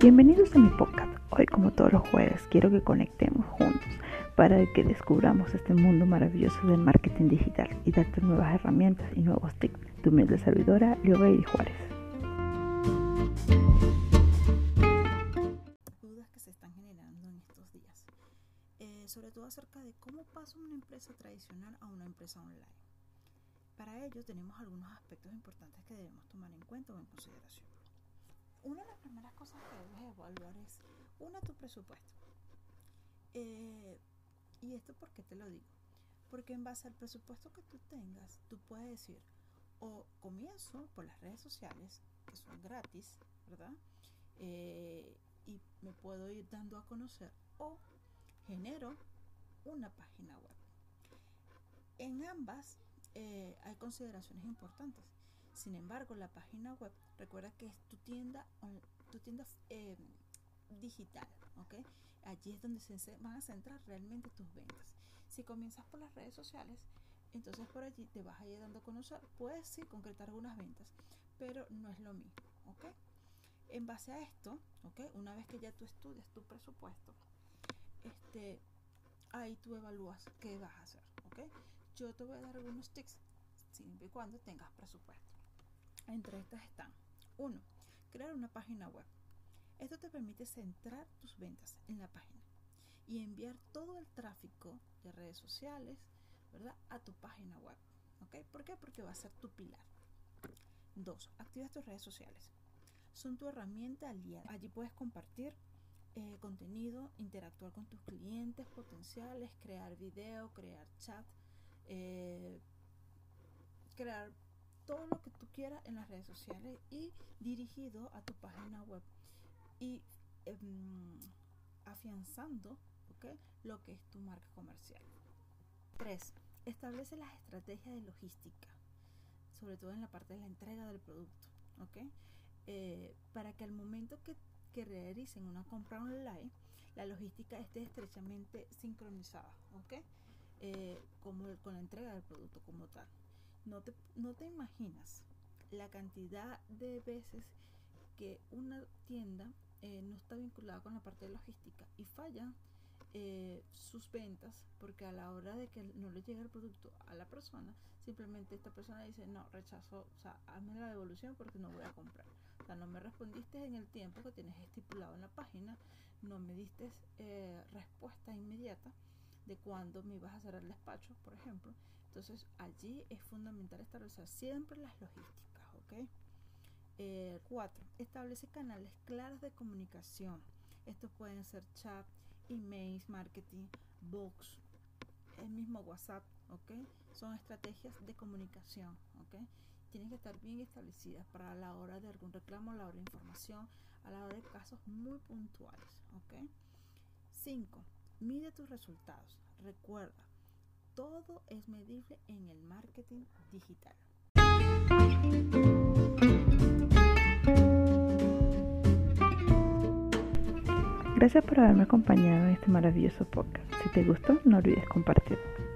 Bienvenidos a mi podcast. Hoy, como todos los jueves, quiero que conectemos juntos para que descubramos este mundo maravilloso del marketing digital y darte nuevas herramientas y nuevos tips. Tu humilde servidora, Bailey Juárez. Dudas que se están generando en estos días, eh, sobre todo acerca de cómo pasa una empresa tradicional a una empresa online. Para ello tenemos algunos aspectos importantes que debemos tomar en cuenta o en consideración una de las primeras cosas que debes evaluar es, una, tu presupuesto. Eh, ¿Y esto por qué te lo digo? Porque en base al presupuesto que tú tengas, tú puedes decir, o comienzo por las redes sociales, que son gratis, ¿verdad? Eh, y me puedo ir dando a conocer, o genero una página web. En ambas eh, hay consideraciones importantes. Sin embargo, la página web, recuerda que es tu tienda, tu tienda eh, digital, ¿ok? Allí es donde se van a centrar realmente tus ventas. Si comienzas por las redes sociales, entonces por allí te vas a ir dando a conocer. Puedes sí concretar algunas ventas, pero no es lo mismo, ¿ok? En base a esto, ¿ok? Una vez que ya tú estudias tu presupuesto, este, ahí tú evalúas qué vas a hacer, ¿ok? Yo te voy a dar algunos tips siempre y cuando tengas presupuesto. Entre estas están 1. Crear una página web. Esto te permite centrar tus ventas en la página y enviar todo el tráfico de redes sociales ¿verdad? a tu página web. ¿ok? ¿Por qué? Porque va a ser tu pilar. 2. Activa tus redes sociales. Son tu herramienta aliada. Allí puedes compartir eh, contenido, interactuar con tus clientes potenciales, crear video, crear chat, eh, crear todo lo que tú quieras en las redes sociales y dirigido a tu página web y em, afianzando lo que es tu marca comercial. 3. Establece las estrategias de logística, sobre todo en la parte de la entrega del producto, eh, para que al momento que, realicen una compra online, la logística esté estrechamente sincronizada, eh, como con la entrega del producto como tal. No te, no te imaginas la cantidad de veces que una tienda eh, no está vinculada con la parte de logística y falla eh, sus ventas porque a la hora de que no le llega el producto a la persona, simplemente esta persona dice, no, rechazo, o sea, hazme la devolución porque no voy a comprar. O sea, no me respondiste en el tiempo que tienes estipulado en la página, no me diste eh, respuesta inmediata de cuándo me ibas a hacer el despacho, por ejemplo. Entonces allí es fundamental establecer siempre las logísticas, ¿ok? 4. Eh, establece canales claros de comunicación. Estos pueden ser chat, emails, marketing, box, el mismo WhatsApp, ¿ok? Son estrategias de comunicación, ¿ok? Tienen que estar bien establecidas para la hora de algún reclamo, a la hora de información, a la hora de casos muy puntuales, ¿ok? 5. Mide tus resultados. Recuerda, todo es medible en el marketing digital. Gracias por haberme acompañado en este maravilloso podcast. Si te gustó, no olvides compartirlo.